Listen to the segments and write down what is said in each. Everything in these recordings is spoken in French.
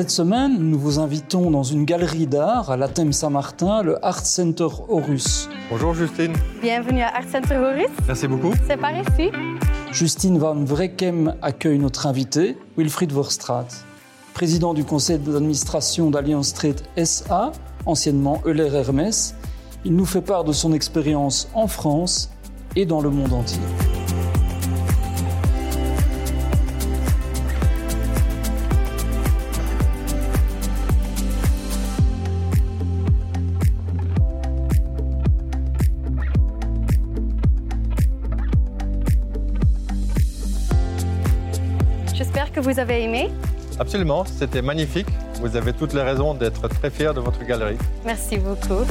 Cette semaine, nous vous invitons dans une galerie d'art à l'Athème Saint-Martin, le Art Center Horus. Bonjour Justine. Bienvenue à Art Center Horus. Merci beaucoup. C'est par ici. Justine Van Vrekem accueille notre invité, Wilfried Verstraat, président du conseil d'administration d'Alliance Trade SA, anciennement Euler Hermès. Il nous fait part de son expérience en France et dans le monde entier. Vous avez aimé. Absolument, c'était magnifique. Vous avez toutes les raisons d'être très fiers de votre galerie. Merci beaucoup.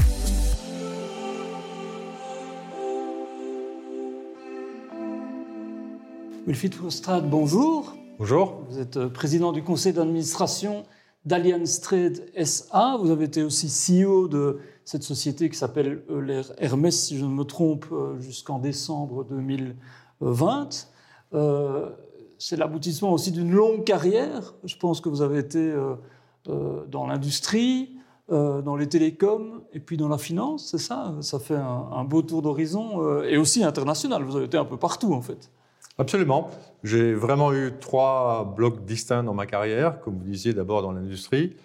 Wilfried Verstraat, bonjour. Bonjour. Vous êtes euh, président du conseil d'administration d'Allianz Trade SA. Vous avez été aussi CEO de cette société qui s'appelle Euler Hermès, si je ne me trompe, euh, jusqu'en décembre 2020. Euh, c'est l'aboutissement aussi d'une longue carrière. Je pense que vous avez été euh, euh, dans l'industrie, euh, dans les télécoms et puis dans la finance, c'est ça? Ça fait un, beau tour d'horizon et aussi international. Vous avez été un peu partout en fait. Absolument. J'ai vraiment eu trois blocs distincts dans ma carrière, comme vous disiez, d'abord dans l'industrie,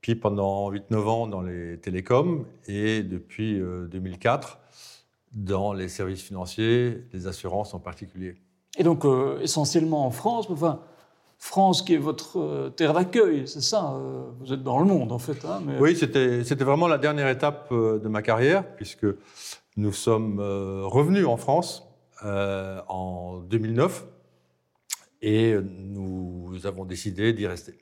puis pendant 8-9 ans dans les télécoms et depuis euh, 2004 dans les services financiers, les assurances en particulier. Et donc euh, essentiellement en France, mais enfin France qui est votre euh, terre d'accueil, c'est ça euh, Vous êtes dans le monde en fait. hein, mais- Oui, c'était vraiment la dernière étape de ma carrière, puisque nous sommes revenus en France en 2009 et nous avons décidé d'y rester.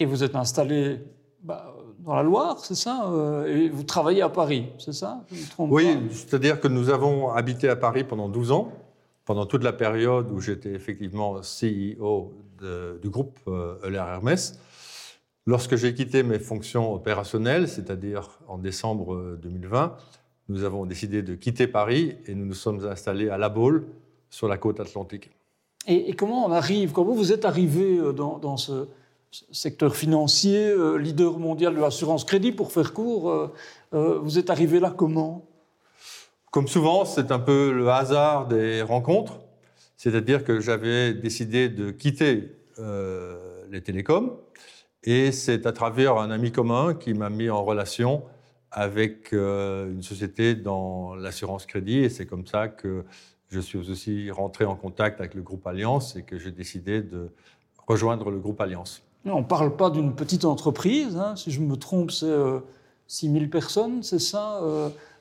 Et vous êtes installé bah, dans la Loire, c'est ça Et vous travaillez à Paris, c'est ça Je me trompe Oui, c'est-à-dire que nous avons habité à Paris pendant 12 ans, pendant toute la période où j'étais effectivement CEO du groupe euh, Euler Hermès. Lorsque j'ai quitté mes fonctions opérationnelles, c'est-à-dire en décembre euh, 2020, nous avons décidé de quitter Paris et nous nous sommes installés à La Baule, sur la côte atlantique. Et, comment on arrive Comment vous êtes arrivé euh, dans, ce secteur financier, euh, leader mondial de l'assurance crédit, pour faire court euh, euh, Vous êtes arrivé là comment? Comme souvent, c'est un peu le hasard des rencontres, c'est-à-dire que j'avais décidé de quitter euh, les télécoms. Et c'est à travers un ami commun qui m'a mis en relation avec euh, une société dans l'assurance crédit. Et c'est comme ça que je suis aussi rentré en contact avec le groupe Alliance et que j'ai décidé de rejoindre le groupe Alliance. On ne parle pas d'une petite entreprise, hein, si je me trompe, c'est euh, 6 000 personnes, c'est ça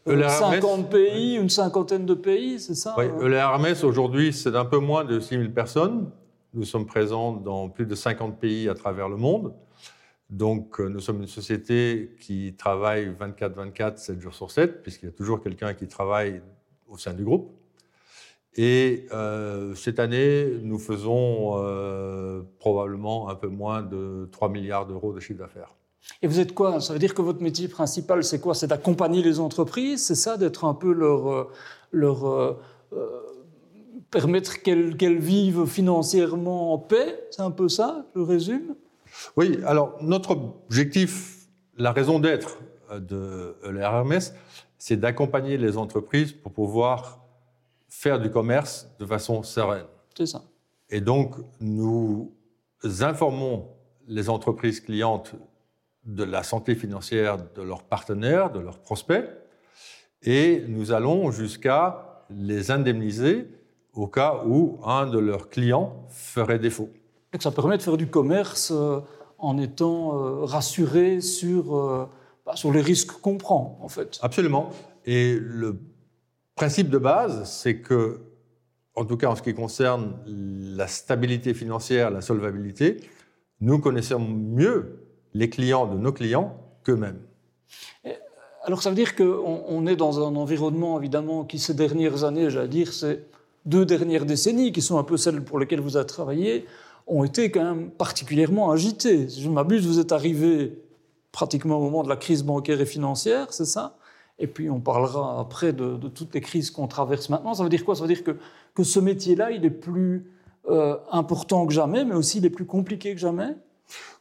euh, euh, Euler Hermès, 50 pays, une cinquantaine de pays, c'est ça Oui, euh Euler Hermès, aujourd'hui, c'est un peu moins de 6 000 personnes. Nous sommes présents dans plus de 50 pays à travers le monde. Donc, euh, nous sommes une société qui travaille 24-24, 7 jours sur 7, puisqu'il y a toujours quelqu'un qui travaille au sein du groupe. Et euh, cette année, nous faisons euh, probablement un peu moins de 3 milliards d'euros de chiffre d'affaires. Et vous êtes quoi? Ça veut dire que votre métier principal, c'est quoi? C'est d'accompagner les entreprises? C'est ça, d'être un peu leur. euh, leur euh, euh, permettre qu'elles qu'elles vivent financièrement en paix? C'est un peu ça, je résume Oui, alors notre objectif, la raison d'être de Hermès, c'est d'accompagner les entreprises pour pouvoir faire du commerce de façon sereine. C'est ça. Et donc, nous informons les entreprises clientes de la santé financière de leurs partenaires, de leurs prospects, et nous allons jusqu'à les indemniser au cas où un de leurs clients ferait défaut. Donc ça permet de faire du commerce euh, en étant euh, rassuré sur, euh, bah, sur les risques qu'on prend, en fait. Absolument. Et le principe de base, c'est que, en tout cas en ce qui concerne la stabilité financière, la solvabilité, nous connaissons mieux les clients de nos clients qu'eux-mêmes. Alors ça veut dire qu'on on est dans un environnement, évidemment, qui ces dernières années, j'allais dire, ces deux dernières décennies, qui sont un peu celles pour lesquelles vous avez travaillé, ont été quand même particulièrement agitées. Si je m'abuse, vous êtes arrivé pratiquement au moment de la crise bancaire et financière, c'est ça? Et puis on parlera après de, de toutes les crises qu'on traverse maintenant. Ça veut dire quoi? Ça veut dire que, que ce métier-là, il est plus euh, important que jamais, mais aussi il est plus compliqué que jamais?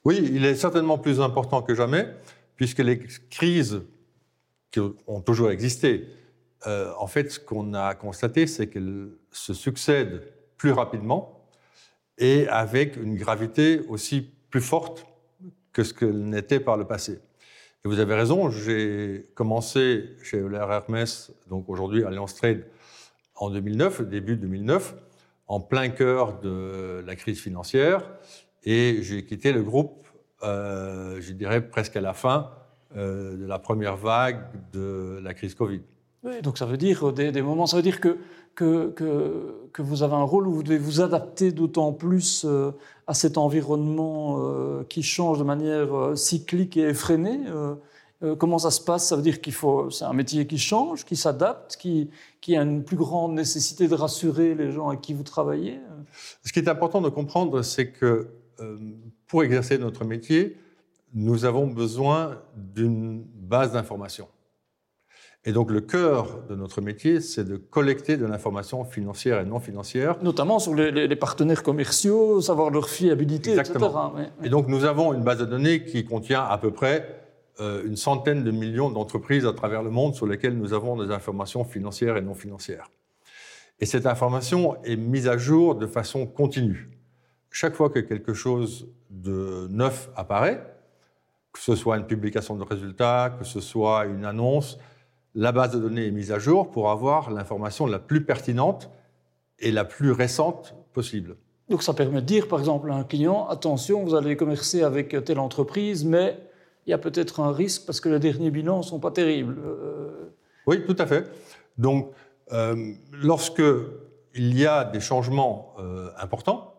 Oui, il est certainement plus important que jamais, puisque les crises qui ont toujours existé, euh, en fait, ce qu'on a constaté, c'est qu'elles se succèdent plus rapidement et avec une gravité aussi plus forte que ce qu'elle n'était par le passé. Et vous avez raison, j'ai commencé chez Euler Hermès, donc aujourd'hui Alliance Trade, en 2009, début 2009, en plein cœur de la crise financière, et j'ai quitté le groupe, euh, je dirais presque à la fin euh, de la première vague de la crise Covid. Oui, donc ça veut dire des, des moments, ça veut dire que, que, que, que, vous avez un rôle où vous devez vous adapter d'autant plus euh, à cet environnement euh, qui change de manière euh, cyclique et effrénée. comment ça se passe? Ça veut dire qu'il faut, c'est un métier qui change, qui s'adapte, qui, qui a une plus grande nécessité de rassurer les gens avec qui vous travaillez? Ce qui est important de comprendre, c'est que pour exercer notre métier, nous avons besoin d'une base d'information. Et donc le cœur de notre métier, c'est de collecter de l'information financière et non financière. Notamment sur les, les, partenaires commerciaux, savoir leur fiabilité, Exactement. etc. Et donc nous avons une base de données qui contient à peu près euh, une centaine de millions d'entreprises à travers le monde sur lesquelles nous avons des informations financières et non financières. Et cette information est mise à jour de façon continue. Chaque fois que quelque chose de neuf apparaît, que ce soit une publication de résultats, que ce soit une annonce, la base de données est mise à jour pour avoir l'information la plus pertinente et la plus récente possible. Donc ça permet de dire, par exemple, à un client, attention, vous allez commercer avec telle entreprise, mais il y a peut-être un risque parce que les derniers bilans ne sont pas terribles. Euh, oui, tout à fait. Donc, euh, lorsque il y a des changements euh, importants,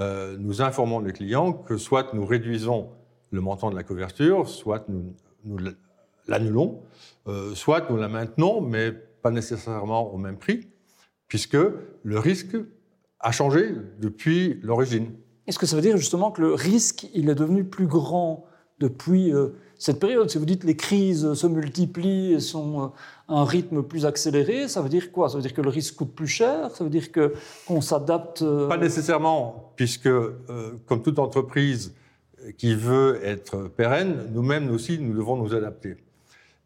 euh, nous informons le client que soit nous réduisons le montant de la couverture, soit nous, l'annulons, euh, soit nous la maintenons, mais pas nécessairement au même prix, puisque le risque a changé depuis l'origine. Est-ce que ça veut dire justement que le risque, il est devenu plus grand depuis euh, cette période Si vous dites que les crises se multiplient et sont euh, à un rythme plus accéléré, ça veut dire quoi? Ça veut dire que le risque coûte plus cher? Ça veut dire qu'on s'adapte Pas nécessairement, puisque comme toute entreprise qui veut être pérenne, nous-mêmes aussi, nous devons nous adapter.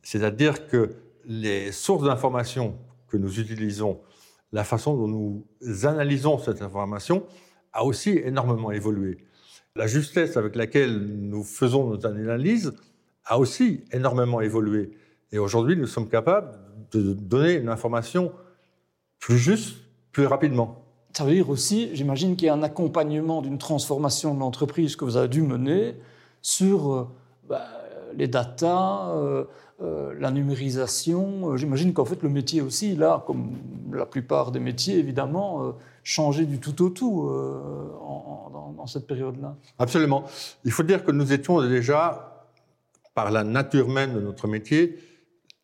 C'est-à-dire que les sources d'information que nous utilisons, la façon dont nous analysons cette information a aussi énormément évolué. La justesse avec laquelle nous faisons nos analyses a aussi énormément évolué. Et aujourd'hui, nous sommes capables de donner une information plus juste, plus rapidement. Ça veut dire aussi, j'imagine qu'il y a un accompagnement d'une transformation de l'entreprise que vous avez dû mener sur euh, bah, les datas, euh, euh, la numérisation. J'imagine qu'en fait, le métier aussi, là, comme la plupart des métiers, évidemment, changé du tout au tout en, dans, cette période-là. Absolument. Il faut dire que nous étions déjà, par la nature même de notre métier,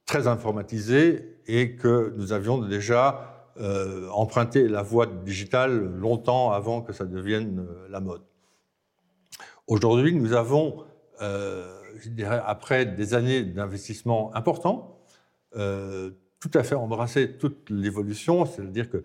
très informatisés et que nous avions déjà emprunté la voie digitale longtemps avant que ça devienne la mode. Aujourd'hui, nous avons je dirais, après des années d'investissement importants, euh, tout à fait embrasser toute l'évolution, c'est-à-dire que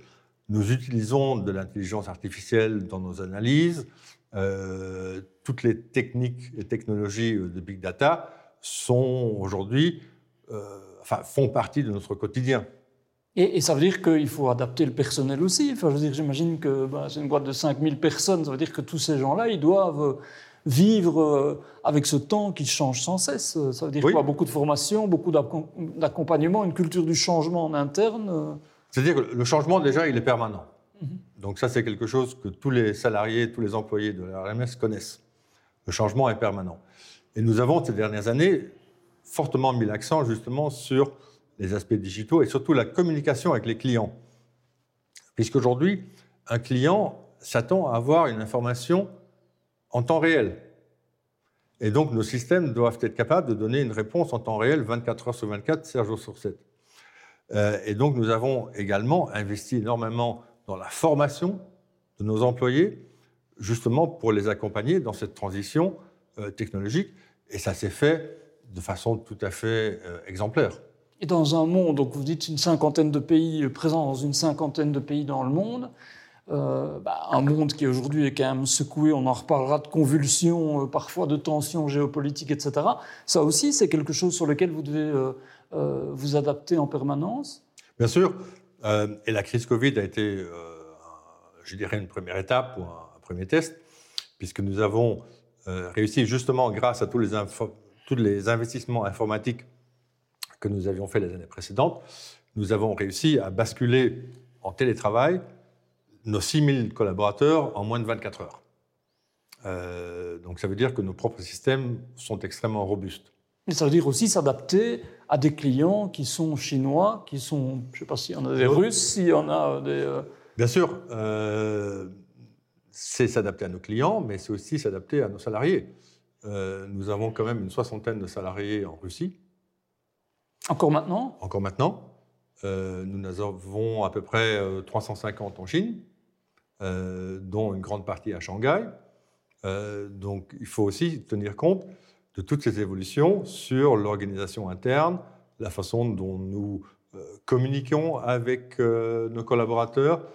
nous utilisons de l'intelligence artificielle dans nos analyses, euh, toutes les techniques et technologies de big data sont aujourd'hui, euh, enfin, font partie de notre quotidien. Et, et, ça veut dire qu'il faut adapter le personnel aussi. Enfin, je veux dire, j'imagine que bah, c'est une boîte de 5000 personnes, ça veut dire que tous ces gens-là, ils doivent vivre euh, avec ce temps qui change sans cesse. Ça veut dire quoi? Beaucoup de formation, beaucoup d'accompagnement, une culture du changement en interne euh? C'est-à-dire que le changement, déjà, il est permanent. Mhm. Donc ça, c'est quelque chose que tous les salariés, tous les employés de la RMS connaissent. Le changement est permanent. Et nous avons, ces dernières années, fortement mis l'accent justement sur les aspects digitaux et surtout la communication avec les clients. Puisqu'aujourd'hui, un client s'attend à avoir une information en temps réel. Et donc, nos systèmes doivent être capables de donner une réponse en temps réel 24 heures sur 24, 7 jours sur 7. Euh, et donc, nous avons également investi énormément dans la formation de nos employés, justement pour les accompagner dans cette transition euh, technologique. Et ça s'est fait de façon tout à fait euh, exemplaire. Et dans un monde, donc vous dites une cinquantaine de pays présents dans une cinquantaine de pays dans le monde, euh, bah, un monde qui aujourd'hui est quand même secoué, on en reparlera de convulsions, euh, parfois de tensions géopolitiques, etc. Ça aussi, c'est quelque chose sur lequel vous devez vous adapter en permanence Bien sûr. et la crise Covid a été, je dirais, une première étape ou un, premier test, puisque nous avons réussi justement grâce à tous les, tous les investissements informatiques que nous avions faits les années précédentes, nous avons réussi à basculer en télétravail nos 6000 collaborateurs en moins de 24 heures. Euh, donc ça veut dire que nos propres systèmes sont extrêmement robustes. Mais ça veut dire aussi s'adapter à des clients qui sont chinois, qui sont, je ne sais pas s'il y en a des Russes, s'il y en a des... Euh, Bien sûr, euh, c'est s'adapter à nos clients, mais c'est aussi s'adapter à nos salariés. nous avons quand même une soixantaine de salariés en Russie. Encore maintenant? Encore maintenant. nous avons à peu près 350 en Chine. Euh, dont une grande partie à Shanghai. Euh, donc il faut aussi tenir compte de toutes ces évolutions sur l'organisation interne, la façon dont nous euh, communiquons avec nos collaborateurs.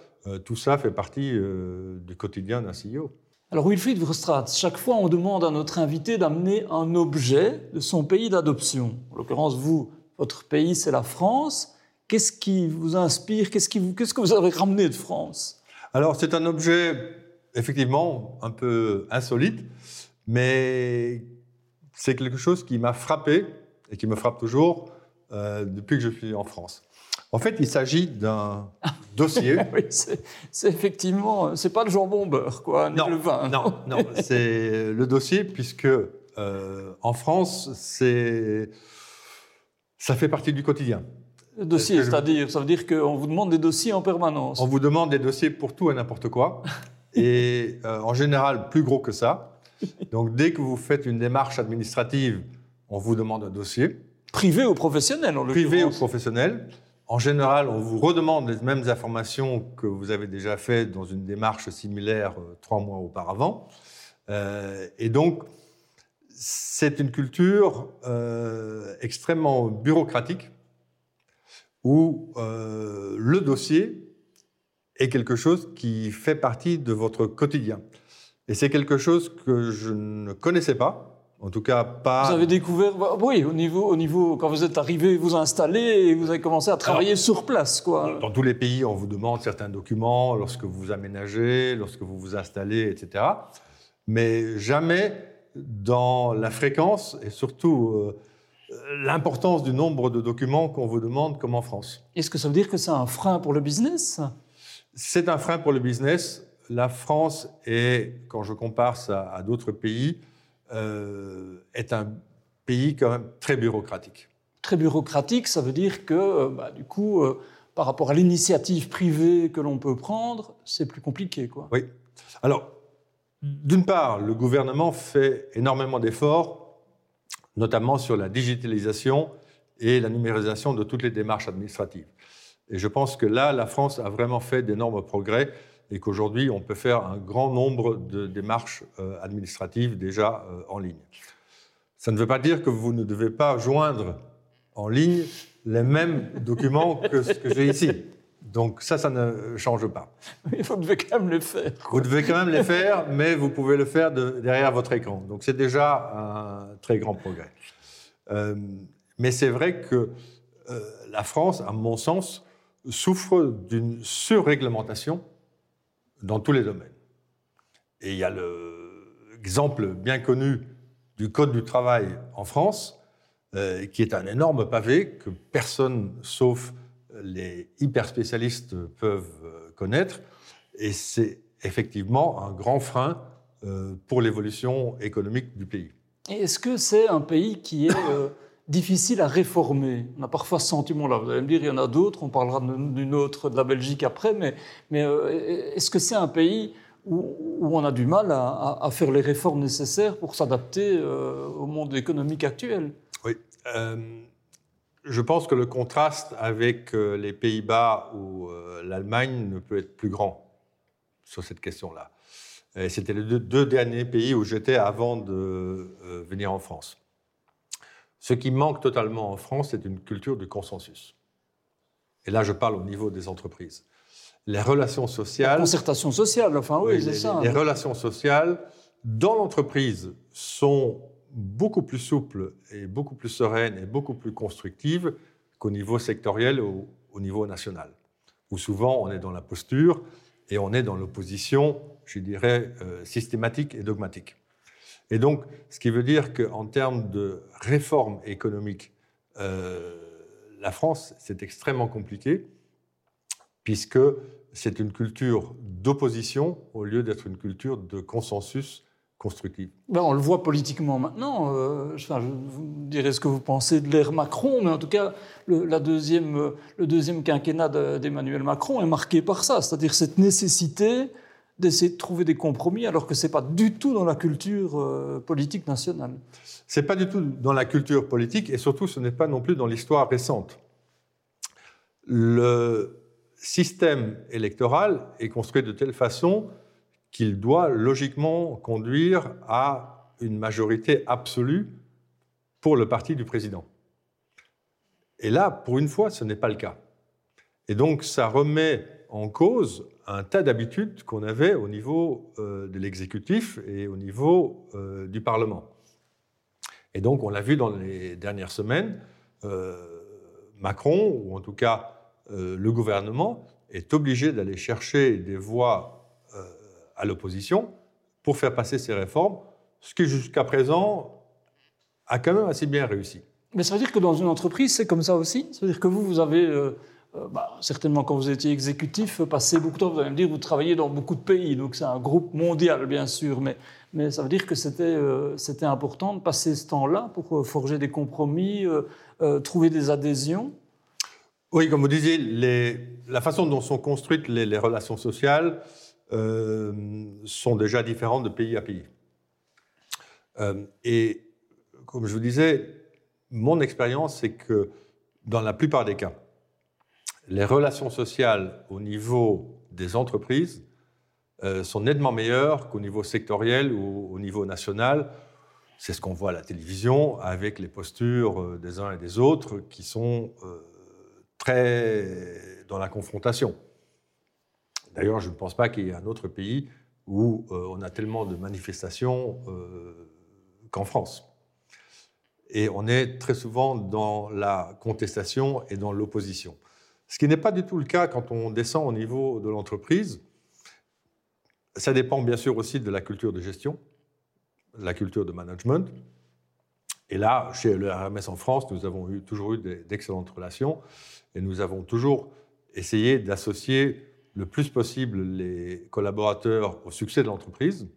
tout ça fait partie du quotidien d'un CEO. Alors Wilfried Verstraat, chaque fois on demande à notre invité d'amener un objet de son pays d'adoption. En l'occurrence, vous, votre pays, c'est la France. Qu'est-ce qui vous inspire? Qu'est-ce que vous avez ramené de France? Alors, c'est un objet, effectivement, un peu insolite, mais c'est quelque chose qui m'a frappé et qui me frappe toujours euh, depuis que je suis en France. En fait, il s'agit d'un dossier. oui, c'est effectivement, c'est pas le jambon beurre, quoi, ni non, le vin. Non, non, c'est le dossier puisque euh, en France, c'est ça fait partie du quotidien. Dossier, c'est-à-dire, ça veut dire qu'on vous demande des dossiers en permanence. On vous demande des dossiers pour tout et n'importe quoi, et euh, en général plus gros que ça. Donc dès que vous faites une démarche administrative, on vous demande un dossier. Privé ou professionnel, en Privé ou professionnel. En général, on vous redemande les mêmes informations que vous avez déjà fait dans une démarche similaire euh, trois mois auparavant. Euh, et donc, c'est une culture extrêmement bureaucratique où euh, le dossier est quelque chose qui fait partie de votre quotidien. Et c'est quelque chose que je ne connaissais pas, en tout cas pas. Vous avez découvert, bah, oui, au niveau, au niveau, quand vous êtes arrivé, vous installer et vous avez commencé à travailler sur place, quoi. Dans tous les pays, on vous demande certains documents lorsque vous vous aménagez, lorsque vous vous installez, etc. Mais jamais dans la fréquence et surtout euh, l'importance du nombre de documents qu'on vous demande comme en France. Est-ce que ça veut dire que c'est un frein pour le business? C'est un frein pour le business. La France est, quand je compare ça à d'autres pays, euh, est un pays quand même très bureaucratique. Très bureaucratique, ça veut dire que, euh, bah, du coup, euh, par rapport à l'initiative privée que l'on peut prendre, c'est plus compliqué. Quoi. Oui. Alors, d'une part, le gouvernement fait énormément d'efforts notamment sur la digitalisation et la numérisation de toutes les démarches administratives. Et je pense que là, la France a vraiment fait d'énormes progrès et qu'aujourd'hui, on peut faire un grand nombre de démarches euh, administratives déjà euh, en ligne. Ça ne veut pas dire que vous ne devez pas joindre en ligne les mêmes documents que ce que j'ai ici. Donc ça, ça ne change pas. Mais vous devez quand même les faire. Vous devez quand même les faire, mais vous pouvez le faire derrière votre écran. Donc c'est déjà un très grand progrès. Euh, mais c'est vrai que euh, la France, à mon sens, souffre d'une surréglementation dans tous les domaines. Et il y a l'exemple bien connu du Code du travail en France, euh, qui est un énorme pavé que personne, sauf les hyper spécialistes peuvent euh, connaître. Et c'est effectivement un grand frein euh, pour l'évolution économique du pays. Est-ce que c'est un pays qui est euh, difficile à réformer? On a parfois ce sentiment-là. Vous allez me dire, il y en a d'autres, on parlera d'une autre, de la Belgique après, mais, mais est-ce que c'est un pays où, on a du mal à, faire les réformes nécessaires pour s'adapter au monde économique actuel? Oui je pense que le contraste avec euh, les Pays-Bas ou euh, l'Allemagne ne peut être plus grand sur cette question-là. C'était les deux, derniers pays où j'étais avant de euh, venir en France. Ce qui manque totalement en France, c'est une culture du consensus. Et là, je parle au niveau des entreprises. les relations sociales. concertation sociale, enfin oui, c'est ça. Les relations sociales dans l'entreprise sont beaucoup plus souples et beaucoup plus sereines et beaucoup plus constructives qu'au niveau sectoriel ou au niveau national, où souvent on est dans la posture et on est dans l'opposition, je dirais, euh, systématique et dogmatique. Et donc, ce qui veut dire qu'en termes de réforme économique, euh, la France, c'est extrêmement compliqué, puisque c'est une culture d'opposition au lieu d'être une culture de consensus constructif. Ben, on le voit politiquement maintenant. Euh, enfin, je vous direz ce que vous pensez de l'ère Macron, mais en tout cas, le, la deuxième, le deuxième quinquennat d'Emmanuel Macron est marqué par ça, c'est-à-dire cette nécessité d'essayer de trouver des compromis, alors que ce n'est pas du tout dans la culture euh, politique nationale. Ce n'est pas du tout dans la culture politique, et surtout, ce n'est pas non plus dans l'histoire récente. Le système électoral est construit de telle façon qu'il doit logiquement conduire à une majorité absolue pour le parti du président. Et là, pour une fois, ce n'est pas le cas. Et donc, ça remet en cause un tas d'habitudes qu'on avait au niveau euh, de l'exécutif et au niveau euh, du Parlement. Et donc, on l'a vu dans les dernières semaines, euh, Macron, ou en tout cas le gouvernement, est obligé d'aller chercher des voix à l'opposition pour faire passer ces réformes, ce qui jusqu'à présent a quand même assez bien réussi. Mais ça veut dire que dans une entreprise, c'est comme ça aussi? Ça veut dire que vous, vous avez, euh, euh, bah, certainement quand vous étiez exécutif, passé beaucoup de temps, vous allez me dire, vous travaillez dans beaucoup de pays, donc c'est un groupe mondial, bien sûr, mais, mais ça veut dire que c'était euh, c'était important de passer ce temps-là pour forger des compromis, trouver des adhésions? Oui, comme vous disiez, les, la façon dont sont construites les, les relations sociales, sont déjà différentes de pays à pays. Euh, et comme je vous disais, mon expérience, c'est que dans la plupart des cas, les relations sociales au niveau des entreprises euh, sont nettement meilleures qu'au niveau sectoriel ou au niveau national. C'est ce qu'on voit à la télévision avec les postures des uns et des autres qui sont très dans la confrontation. D'ailleurs, je ne pense pas qu'il y ait un autre pays où euh, on a tellement de manifestations euh, qu'en France. Et on est très souvent dans la contestation et dans l'opposition. Ce qui n'est pas du tout le cas quand on descend au niveau de l'entreprise. Ça dépend bien sûr aussi de la culture de gestion, la culture de management. Et là, chez le RMS en France, nous avons toujours eu d'excellentes relations et nous avons toujours essayé d'associer le plus possible les collaborateurs au succès de l'entreprise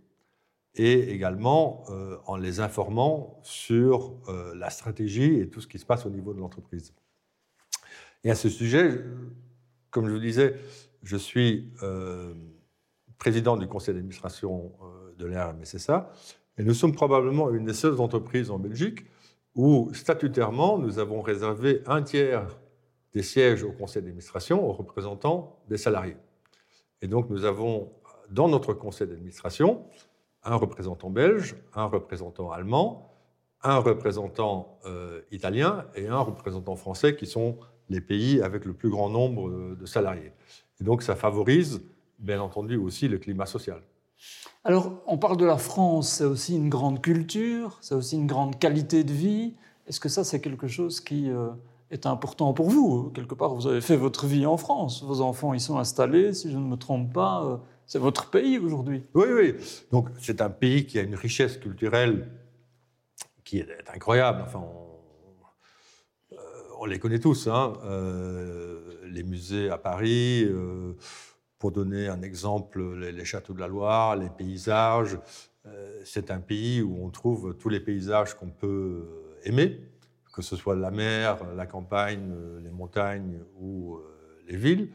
et également euh, en les informant sur euh, la stratégie et tout ce qui se passe au niveau de l'entreprise. Et à ce sujet, comme je vous disais, je suis euh, président du conseil d'administration de l'RMSSA et nous sommes probablement une des seules entreprises en Belgique où statutairement nous avons réservé un tiers des sièges au conseil d'administration aux représentants des salariés. Et donc nous avons dans notre conseil d'administration un représentant belge, un représentant allemand, un représentant euh, italien et un représentant français qui sont les pays avec le plus grand nombre de salariés. Et donc ça favorise bien entendu aussi le climat social. Alors on parle de la France, c'est aussi une grande culture, c'est aussi une grande qualité de vie. Est-ce que ça c'est quelque chose qui... Euh, est important pour vous. Quelque part, vous avez fait votre vie en France. Vos enfants y sont installés, si je ne me trompe pas. Euh, c'est votre pays aujourd'hui. Oui, oui. Donc, c'est un pays qui a une richesse culturelle qui est incroyable. Enfin, on, euh, les connaît tous. Hein. Euh, les musées à Paris, pour donner un exemple, les, châteaux de la Loire, les paysages. c'est un pays où on trouve tous les paysages qu'on peut aimer que ce soit la mer, la campagne, les montagnes ou euh, les villes.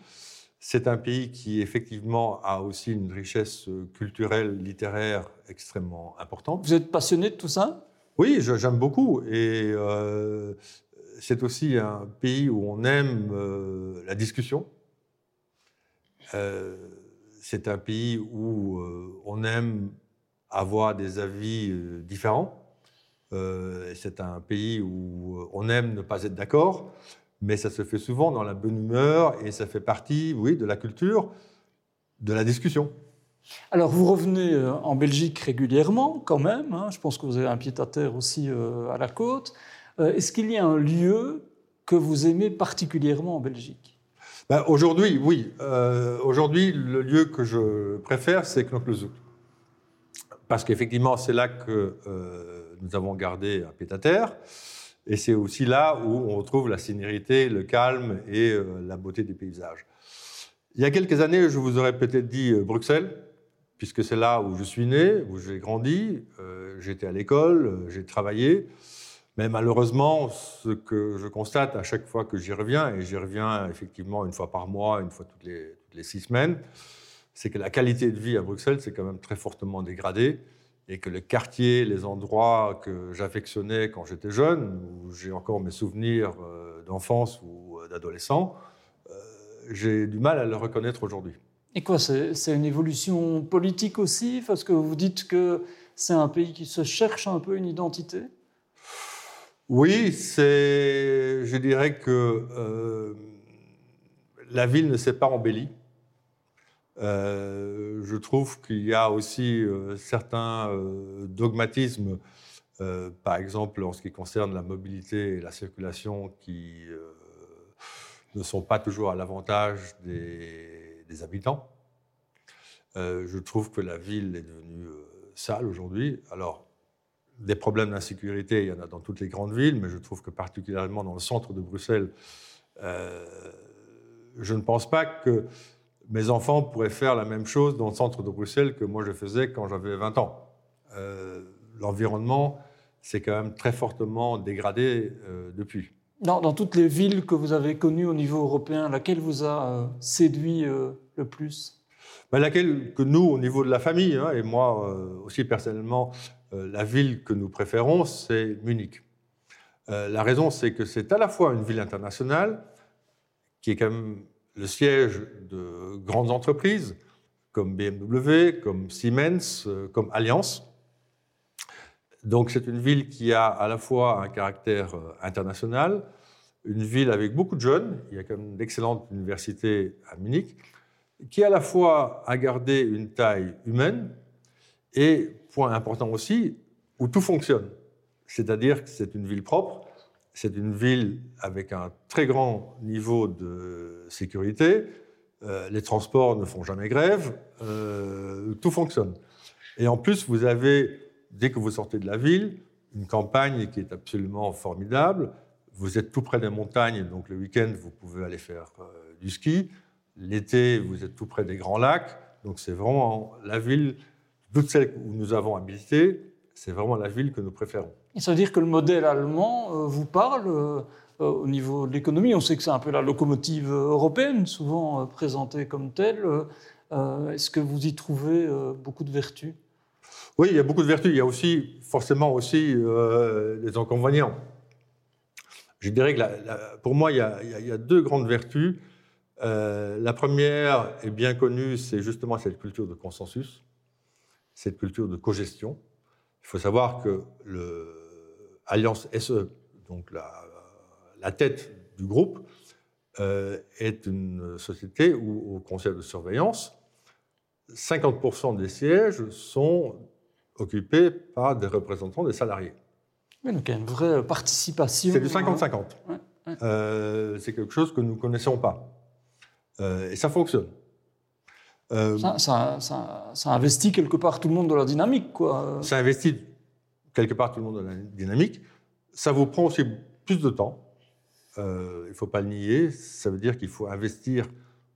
C'est un pays qui effectivement a aussi une richesse culturelle, littéraire extrêmement importante. Vous êtes passionné de tout ça? Oui, j'aime beaucoup. Et euh, c'est aussi un pays où on aime euh, la discussion. c'est un pays où on aime avoir des avis différents. Euh, c'est un pays où euh, on aime ne pas être d'accord, mais ça se fait souvent dans la bonne humeur et ça fait partie, oui, de la culture. de la discussion. Alors, vous revenez euh, en Belgique régulièrement, quand même. hein. Je pense que vous avez un pied-à-terre aussi euh, à la côte. Euh, Est-ce qu'il y a un lieu que vous aimez particulièrement en Belgique? Ben, Aujourd'hui, oui. Euh, Aujourd'hui, le lieu que je préfère, c'est Knoklezoek. Parce qu'effectivement, c'est là que nous avons gardé un pied-à-terre. Et c'est aussi là où on retrouve la sénérité, le calme et euh, la beauté des paysages. Il y a quelques années, je vous aurais peut-être dit euh, Bruxelles, puisque c'est là où je suis né, où j'ai grandi, euh, j'étais à l'école, j'ai travaillé. Mais malheureusement, ce que je constate à chaque fois que j'y reviens, et j'y reviens effectivement une fois par mois, une fois toutes les, toutes les six semaines, c'est que la qualité de vie à Bruxelles s'est quand même très fortement dégradée et que le quartier, les endroits que j'affectionnais quand j'étais jeune, où j'ai encore mes souvenirs euh, d'enfance ou euh, d'adolescent, euh, j'ai du mal à le reconnaître aujourd'hui. Et quoi, c'est c'est une évolution politique aussi? Parce que vous dites que c'est un pays qui se cherche un peu une identité? Oui, c'est, je dirais que euh, la ville ne s'est pas embellie. Euh, je trouve qu'il y a aussi euh, certains euh, dogmatismes, par exemple en ce qui concerne la mobilité et la circulation, qui ne sont pas toujours à l'avantage des, habitants. Je trouve que la ville est devenue sale aujourd'hui. Alors, des problèmes d'insécurité, il y en a dans toutes les grandes villes, mais je trouve que particulièrement dans le centre de Bruxelles, je ne pense pas que mes enfants pourraient faire la même chose dans le centre de Bruxelles que moi je faisais quand j'avais 20 ans. Euh, L'environnement s'est quand même très fortement dégradé euh, depuis. dans, dans toutes les villes que vous avez connues au niveau européen, laquelle vous a euh, séduit le plus? Ben, laquelle que nous, au niveau de la famille, hein, et moi aussi personnellement, la ville que nous préférons, c'est Munich. La raison, c'est que c'est à la fois une ville internationale, qui est quand même le siège de grandes entreprises, comme BMW, comme Siemens, euh, comme Allianz. Donc c'est une ville qui a à la fois un caractère euh, international, une ville avec beaucoup de jeunes, il y a quand même d'excellentes universités à Munich, qui à la fois a gardé une taille humaine et, point important aussi, où tout fonctionne. C'est-à-dire que c'est une ville propre, c'est une ville avec un très grand niveau de sécurité, euh, les transports ne font jamais grève, euh, tout fonctionne. Et en plus, vous avez, dès que vous sortez de la ville, une campagne qui est absolument formidable. Vous êtes tout près des montagnes, donc le week-end, vous pouvez aller faire euh, du ski. L'été, vous êtes tout près des grands lacs. Donc c'est vraiment la ville, toutes celles où nous avons habité, c'est vraiment la ville que nous préférons. Et ça veut dire que le modèle allemand euh, vous parle euh, euh, au niveau de l'économie. On sait que c'est un peu la locomotive européenne, souvent présentée comme telle. Est-ce que vous y trouvez beaucoup de vertus? Oui, il y a beaucoup de vertus. Il y a aussi forcément aussi euh, des inconvénients. Je dirais que la- la- pour moi, il y, a, il y a- il y a deux grandes vertus. Euh, la première est bien connue, c'est justement cette culture de consensus, cette culture de cogestion. Il faut savoir que le Alliance SE, donc la, la tête du groupe, euh, est une société où, au conseil de surveillance, 50% des sièges sont occupés par des représentants des salariés. Oui, donc il y a une vraie participation. C'est du 50-50. Ouais, ouais. Euh, c'est quelque chose que nous ne connaissons pas. Euh, et ça fonctionne. Euh, Ça, ça- ça- ça investit quelque part tout le monde dans la dynamique, quoi. ça investit quelque part tout le monde dans la dynamique. Ça vous prend aussi plus de temps. Euh, il ne faut pas le nier. Ça veut dire qu'il faut investir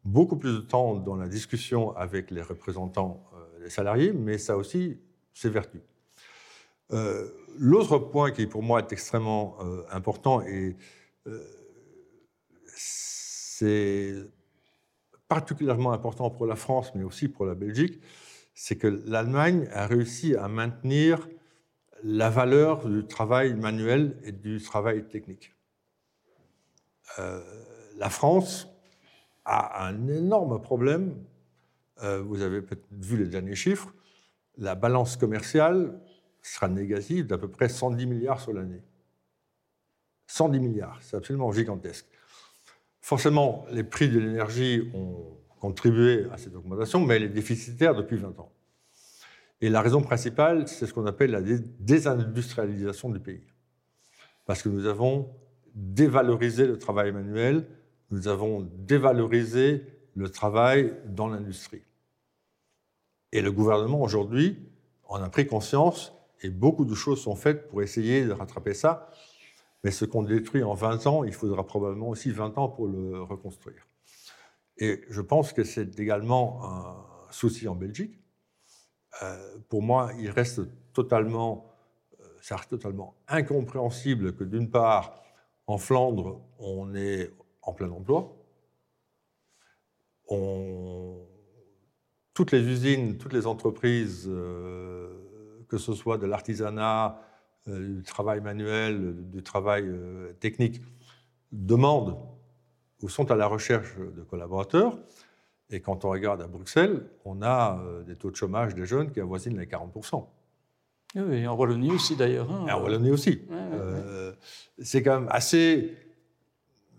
beaucoup plus de temps dans la discussion avec les représentants euh, des salariés, mais ça aussi ses vertus. Euh, L'autre point qui pour moi est extrêmement euh, important et euh, c'est particulièrement important pour la France, mais aussi pour la Belgique, c'est que l'Allemagne a réussi à maintenir la valeur du travail manuel et du travail technique. Euh, la France a un énorme problème. Euh, vous avez peut-être vu les derniers chiffres. La balance commerciale sera négative d'à peu près 110 milliards sur l'année. 110 milliards, c'est absolument gigantesque. Forcément, les prix de l'énergie ont contribué à cette augmentation, mais elle est déficitaire depuis 20 ans. Et la raison principale, c'est ce qu'on appelle la désindustrialisation du pays. Parce que nous avons dévalorisé le travail manuel, nous avons dévalorisé le travail dans l'industrie. Et le gouvernement, aujourd'hui, en a pris conscience et beaucoup de choses sont faites pour essayer de rattraper ça. Mais ce qu'on détruit en 20 ans, il faudra probablement aussi 20 ans pour le reconstruire. Et je pense que c'est également un souci en Belgique. Euh, pour moi, il reste totalement, euh, totalement incompréhensible que d'une part, en Flandre, on est en plein emploi. Toutes les usines, toutes les entreprises, euh, que ce soit de l'artisanat, du travail manuel, du travail technique, demandent ou sont à la recherche de collaborateurs. Et quand on regarde à Bruxelles, on a euh, des taux de chômage des jeunes qui avoisinent les 40%. Oui, et en Wallonie aussi d'ailleurs. Hein. en Wallonie aussi. Euh, c'est quand même assez,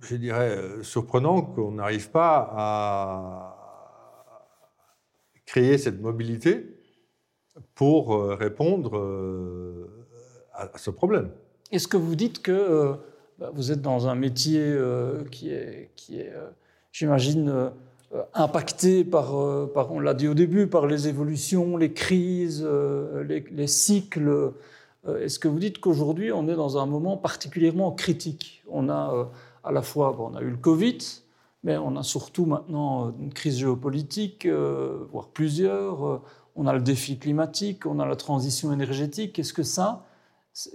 je dirais, euh, surprenant qu'on n'arrive pas à créer cette mobilité pour répondre à ce problème. Est-ce que vous dites que bah, vous êtes dans un métier qui est, qui est j'imagine, euh, impacté par, euh, par, on l'a dit au début, par les évolutions, les crises, euh, les, cycles. Est-ce que vous dites qu'aujourd'hui, on est dans un moment particulièrement critique? On a à la fois, on a eu le Covid, mais on a surtout maintenant une crise géopolitique, voire plusieurs. On a le défi climatique, on a la transition énergétique. Est-ce que ça,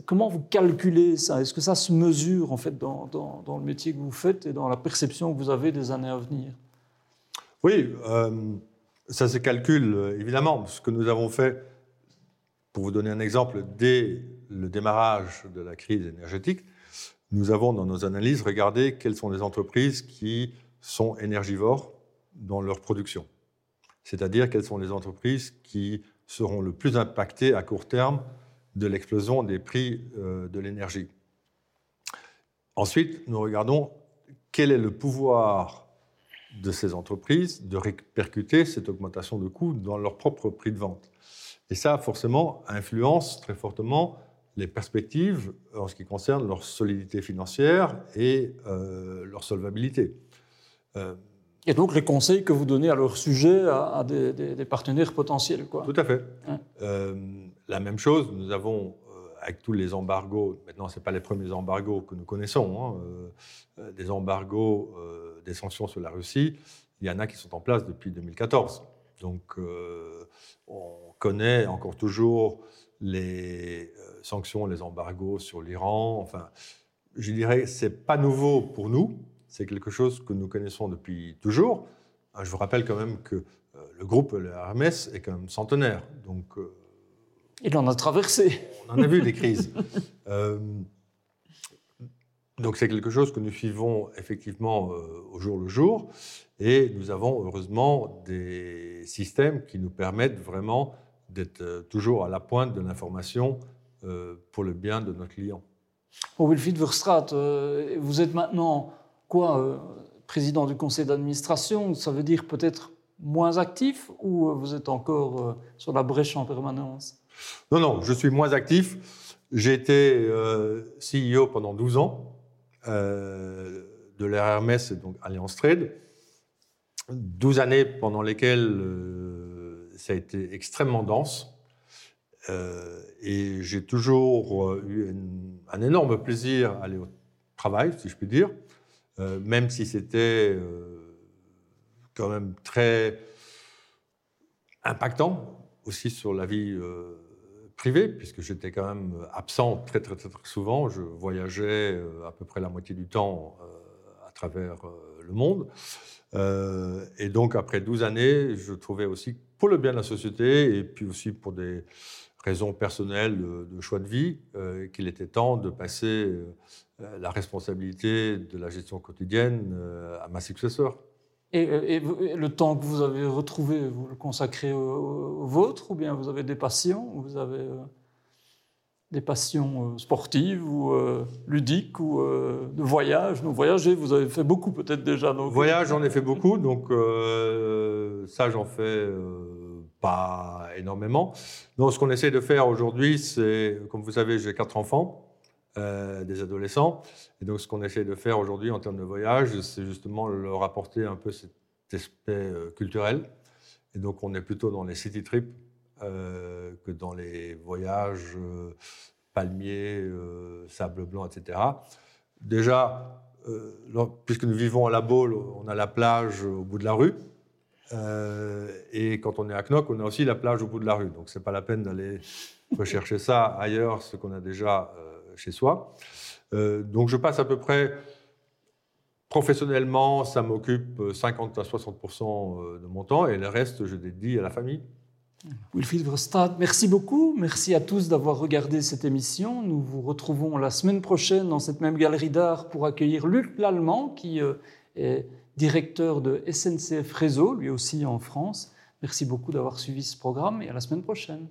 comment vous calculez ça? Est-ce que ça se mesure en fait dans, dans, le métier que vous faites et dans la perception que vous avez des années à venir? Oui, euh, ça se calcule évidemment. Ce que nous avons fait, pour vous donner un exemple, dès le démarrage de la crise énergétique, nous avons dans nos analyses regardé quelles sont les entreprises qui sont énergivores dans leur production. C'est-à-dire quelles sont les entreprises qui seront le plus impactées à court terme de l'explosion des prix euh, de l'énergie. Ensuite, nous regardons quel est le pouvoir de ces entreprises de répercuter cette augmentation de coûts dans leur propre prix de vente. Et ça, forcément, influence très fortement les perspectives en ce qui concerne leur solidité financière et euh, leur solvabilité. Euh, et donc les conseils que vous donnez à leur sujet à, des, partenaires potentiels. Quoi. Tout à fait. Euh, la même chose, nous avons avec tous les embargos, maintenant ce pas les premiers embargos que nous connaissons, hein, euh, euh, des embargos, euh, des sanctions sur la Russie, il y en a qui sont en place depuis 2014. Donc on connaît encore toujours les sanctions, les embargos sur l'Iran. Enfin, je dirais c'est pas nouveau pour nous, c'est quelque chose que nous connaissons depuis toujours. Je vous rappelle quand même que le groupe le Hermès est quand même centenaire, donc il en a traversé. On en a vu des crises. Euh, donc c'est quelque chose que nous suivons effectivement euh, au jour le jour. Et nous avons heureusement des systèmes qui nous permettent vraiment d'être euh, toujours à la pointe de l'information pour le bien de nos clients. Bon, Wilfried Verstraat, vous êtes maintenant quoi Président du conseil d'administration, ça veut dire peut-être moins actif ou vous êtes encore sur la brèche en permanence? Non, non, je suis moins actif. J'ai été euh, CEO pendant 12 ans euh, de l'RMS, donc Alliance Trade. 12 années pendant lesquelles euh, ça a été extrêmement dense. et j'ai toujours eu un énorme plaisir à aller au travail, si je puis dire, même si c'était quand même très impactant aussi sur la vie privé, puisque j'étais quand même absent très, très, très, souvent. Je voyageais euh, à peu près la moitié du temps euh, à travers euh, le monde. et donc, après 12 années, je trouvais aussi, pour le bien de la société, et puis aussi pour des raisons personnelles de, choix de vie, qu'il était temps de passer la responsabilité de la gestion quotidienne à ma successeur. Et, le temps que vous avez retrouvé, vous le consacrez au, vôtre ou bien vous avez des passions vous avez, euh des passions euh, sportives ou euh, ludiques ou euh, de voyage Donc voyager, vous avez fait beaucoup peut-être déjà. Voyage, j'en ai fait beaucoup, donc euh, ça, j'en fais euh, pas énormément. Donc, ce qu'on essaie de faire aujourd'hui, c'est, comme vous savez, j'ai quatre enfants, euh, des adolescents, et donc ce qu'on essaie de faire aujourd'hui en termes de voyage, c'est justement leur apporter un peu cet aspect euh, culturel. Et donc, on est plutôt dans les city trips euh, que dans les voyages palmiers, sable blanc, etc. Déjà, puisque nous vivons à La Baule, on a la plage au bout de la rue. Et quand on est à Knock, on a aussi la plage au bout de la rue. Donc, c'est pas la peine d'aller rechercher ça ailleurs, ce qu'on a déjà chez soi. Euh, donc, je passe à peu près professionnellement, ça m'occupe euh, 50 à 60 euh, de mon temps, et le reste, je dédie à la famille. Wilfried Verstaat, merci beaucoup. Merci à tous d'avoir regardé cette émission. Nous vous retrouvons la semaine prochaine dans cette même galerie d'art pour accueillir Luc Lallemand, qui euh, est directeur de SNCF Réseau, lui aussi en France. Merci beaucoup d'avoir suivi ce programme et à la semaine prochaine.